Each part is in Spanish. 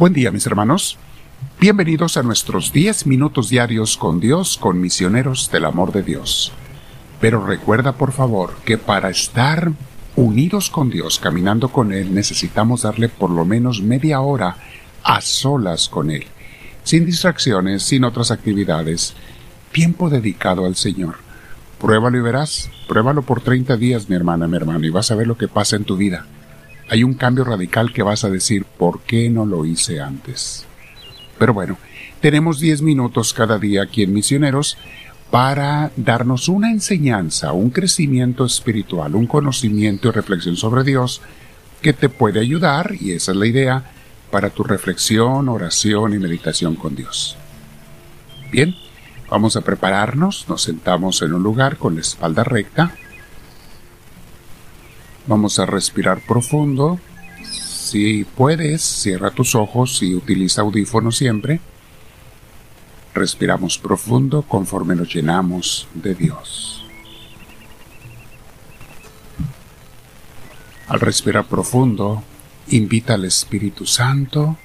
Buen día mis hermanos. Bienvenidos a nuestros 10 minutos diarios con Dios, con misioneros del amor de Dios. Pero recuerda por favor que para estar unidos con Dios, caminando con Él, necesitamos darle por lo menos media hora a solas con Él, sin distracciones, sin otras actividades, tiempo dedicado al Señor. Pruébalo y verás, pruébalo por 30 días mi hermana, mi hermano, y vas a ver lo que pasa en tu vida hay un cambio radical que vas a decir, ¿por qué no lo hice antes? Pero bueno, tenemos 10 minutos cada día aquí en Misioneros para darnos una enseñanza, un crecimiento espiritual, un conocimiento y reflexión sobre Dios que te puede ayudar, y esa es la idea, para tu reflexión, oración y meditación con Dios. Bien, vamos a prepararnos, nos sentamos en un lugar con la espalda recta, Vamos a respirar profundo. Si puedes, cierra tus ojos y utiliza audífonos siempre. Respiramos profundo conforme nos llenamos de Dios. Al respirar profundo, invita al Espíritu Santo.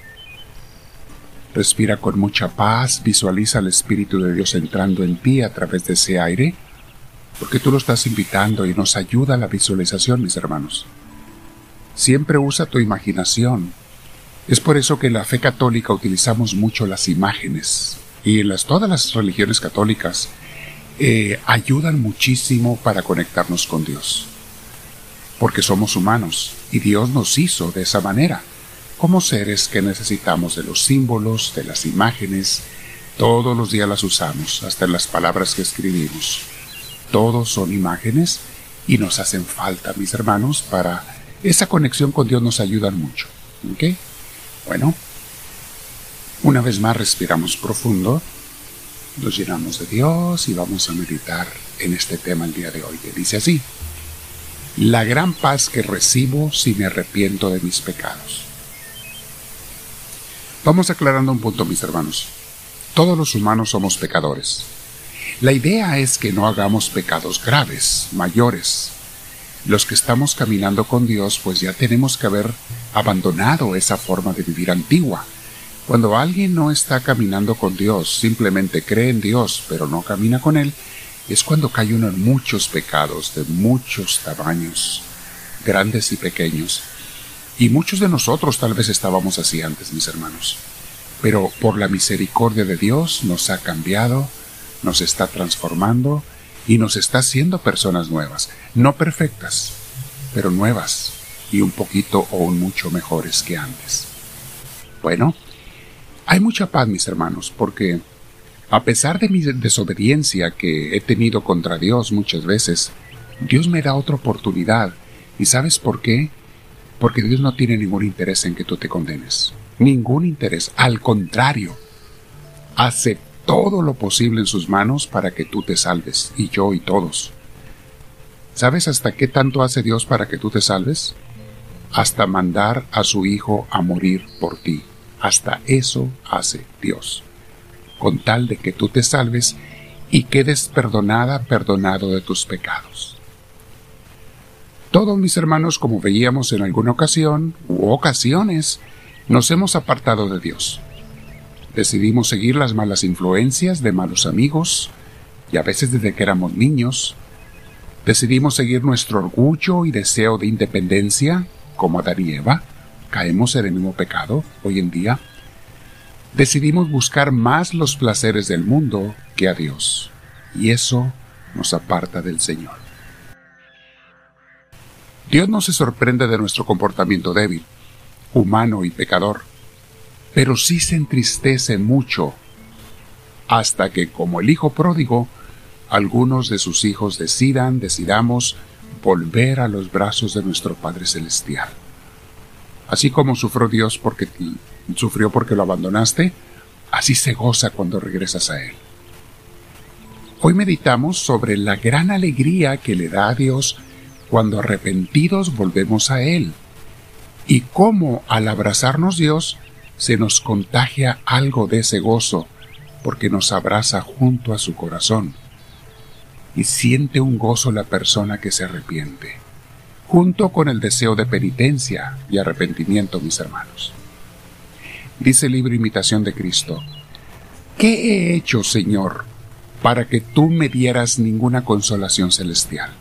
Respira con mucha paz, visualiza al Espíritu de Dios entrando en ti a través de ese aire porque tú lo estás invitando y nos ayuda la visualización, mis hermanos. Siempre usa tu imaginación. Es por eso que en la fe católica utilizamos mucho las imágenes y en las, todas las religiones católicas eh, ayudan muchísimo para conectarnos con Dios. Porque somos humanos y Dios nos hizo de esa manera, como seres que necesitamos de los símbolos, de las imágenes, todos los días las usamos, hasta en las palabras que escribimos. Todos son imágenes y nos hacen falta, mis hermanos, para esa conexión con Dios nos ayudan mucho. ¿Ok? Bueno, una vez más respiramos profundo, nos llenamos de Dios y vamos a meditar en este tema el día de hoy, que dice así, la gran paz que recibo si me arrepiento de mis pecados. Vamos aclarando un punto, mis hermanos. Todos los humanos somos pecadores. La idea es que no hagamos pecados graves, mayores. Los que estamos caminando con Dios, pues ya tenemos que haber abandonado esa forma de vivir antigua. Cuando alguien no está caminando con Dios, simplemente cree en Dios, pero no camina con Él, es cuando cae uno en muchos pecados de muchos tamaños, grandes y pequeños. Y muchos de nosotros tal vez estábamos así antes, mis hermanos. Pero por la misericordia de Dios nos ha cambiado, nos está transformando y nos está haciendo personas nuevas, no perfectas, pero nuevas y un poquito o un mucho mejores que antes. Bueno, hay mucha paz, mis hermanos, porque a pesar de mi desobediencia que he tenido contra Dios muchas veces, Dios me da otra oportunidad. ¿Y sabes por qué? Porque Dios no tiene ningún interés en que tú te condenes. Ningún interés. Al contrario, hace todo lo posible en sus manos para que tú te salves, y yo y todos. ¿Sabes hasta qué tanto hace Dios para que tú te salves? Hasta mandar a su Hijo a morir por ti. Hasta eso hace Dios. Con tal de que tú te salves y quedes perdonada, perdonado de tus pecados. Todos mis hermanos, como veíamos en alguna ocasión u ocasiones, nos hemos apartado de Dios. Decidimos seguir las malas influencias de malos amigos, y a veces desde que éramos niños. Decidimos seguir nuestro orgullo y deseo de independencia, como Adán y Eva. Caemos en el mismo pecado hoy en día. Decidimos buscar más los placeres del mundo que a Dios, y eso nos aparta del Señor. Dios no se sorprende de nuestro comportamiento débil, humano y pecador pero sí se entristece mucho hasta que, como el hijo pródigo, algunos de sus hijos decidan, decidamos volver a los brazos de nuestro Padre Celestial. Así como sufrió Dios porque sufrió porque lo abandonaste, así se goza cuando regresas a Él. Hoy meditamos sobre la gran alegría que le da a Dios cuando arrepentidos volvemos a Él y cómo al abrazarnos Dios se nos contagia algo de ese gozo porque nos abraza junto a su corazón y siente un gozo la persona que se arrepiente. junto con el deseo de penitencia y arrepentimiento, mis hermanos. Dice el libro Imitación de Cristo, ¿qué he hecho, Señor, para que tú me dieras ninguna consolación celestial?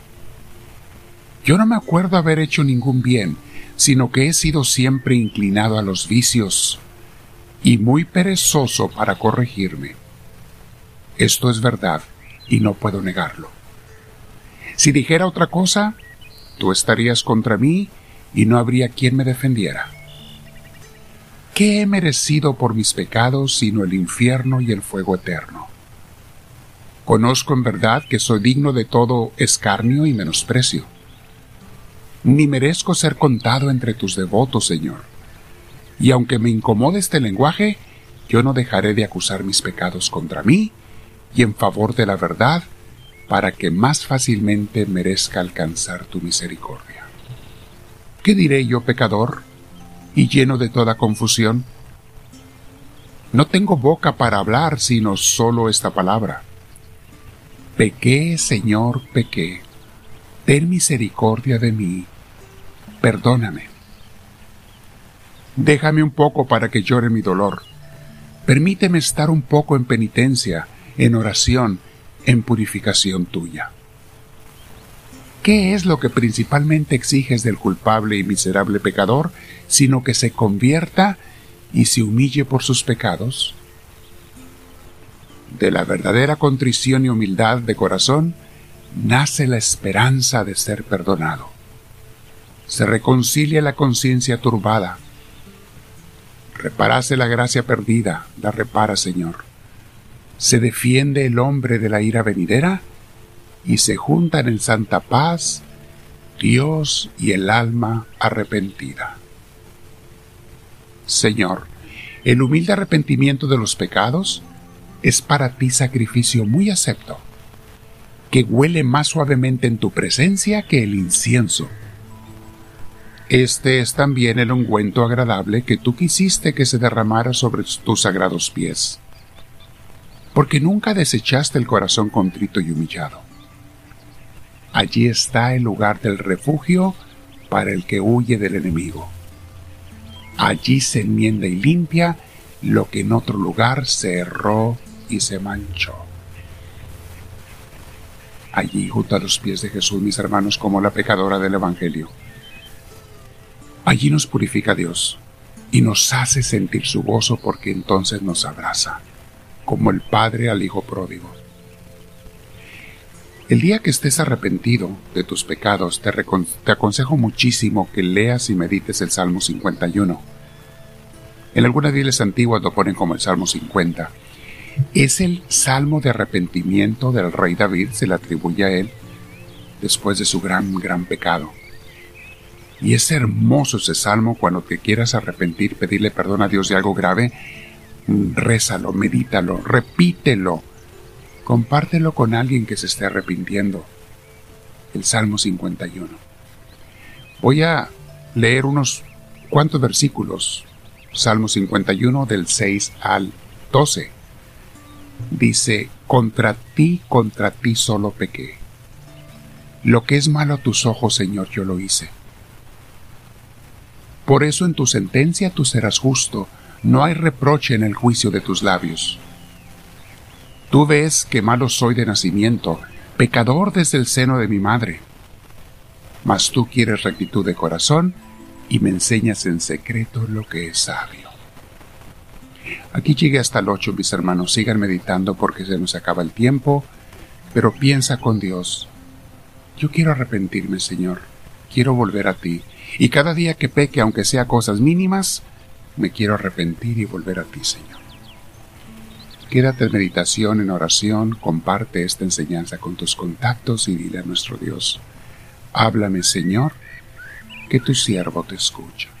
Yo no me acuerdo haber hecho ningún bien, sino que he sido siempre inclinado a los vicios y muy perezoso para corregirme. Esto es verdad y no puedo negarlo. Si dijera otra cosa, tú estarías contra mí y no habría quien me defendiera. ¿Qué he merecido por mis pecados sino el infierno y el fuego eterno? Conozco en verdad que soy digno de todo escarnio y menosprecio. Ni merezco ser contado entre tus devotos, Señor. Y aunque me incomode este lenguaje, yo no dejaré de acusar mis pecados contra mí y en favor de la verdad para que más fácilmente merezca alcanzar tu misericordia. ¿Qué diré yo, pecador, y lleno de toda confusión? No tengo boca para hablar sino solo esta palabra. Pequé, Señor, pequé. Ten misericordia de mí. Perdóname. Déjame un poco para que llore mi dolor. Permíteme estar un poco en penitencia, en oración, en purificación tuya. ¿Qué es lo que principalmente exiges del culpable y miserable pecador, sino que se convierta y se humille por sus pecados? De la verdadera contrición y humildad de corazón nace la esperanza de ser perdonado. Se reconcilia la conciencia turbada. Reparase la gracia perdida, la repara, Señor se defiende el hombre de la ira venidera y se juntan en santa paz Dios y el alma arrepentida. Señor, el humilde arrepentimiento de los pecados es para ti sacrificio muy acepto, que huele más suavemente en tu presencia que el incienso. Este es también el ungüento agradable que tú quisiste que se derramara sobre tus sagrados pies porque nunca desechaste el corazón contrito y humillado. Allí está el lugar del refugio para el que huye del enemigo. Allí se enmienda y limpia lo que en otro lugar se erró y se manchó. Allí, junto a los pies de Jesús, mis hermanos, como la pecadora del Evangelio. Allí nos purifica Dios y nos hace sentir su gozo porque entonces nos abraza como el Padre al Hijo pródigo. El día que estés arrepentido de tus pecados, te, aconsejo muchísimo que leas y medites el Salmo 51. En algunas Biblias antiguas lo ponen como el Salmo 50. Es el salmo de arrepentimiento del rey David, se le atribuye a él después de su gran, gran pecado. Y es hermoso ese salmo cuando te quieras arrepentir, pedirle perdón a Dios de algo grave rézalo, medítalo, repítelo, compártelo con alguien que se esté arrepintiendo. El Salmo 51. Voy a leer unos cuantos versículos. Salmo 51 del 6 al 12. Dice, contra ti, contra ti solo pequé. Lo que es malo a tus ojos, Señor, yo lo hice. Por eso en tu sentencia tú serás justo, no hay reproche en el juicio de tus labios. Tú ves que malo soy de nacimiento, pecador desde el seno de mi madre. Mas tú quieres rectitud de corazón y me enseñas en secreto lo que es sabio. Aquí llegué hasta el 8, mis hermanos, sigan meditando porque se nos acaba el tiempo, pero piensa con Dios. Yo quiero arrepentirme, Señor, quiero volver a ti, y cada día que peque, aunque sea cosas mínimas, me quiero arrepentir y volver a ti, Señor. Quédate en meditación, en oración, comparte esta enseñanza con tus contactos y dile a nuestro Dios, háblame, Señor, que tu siervo te escucha.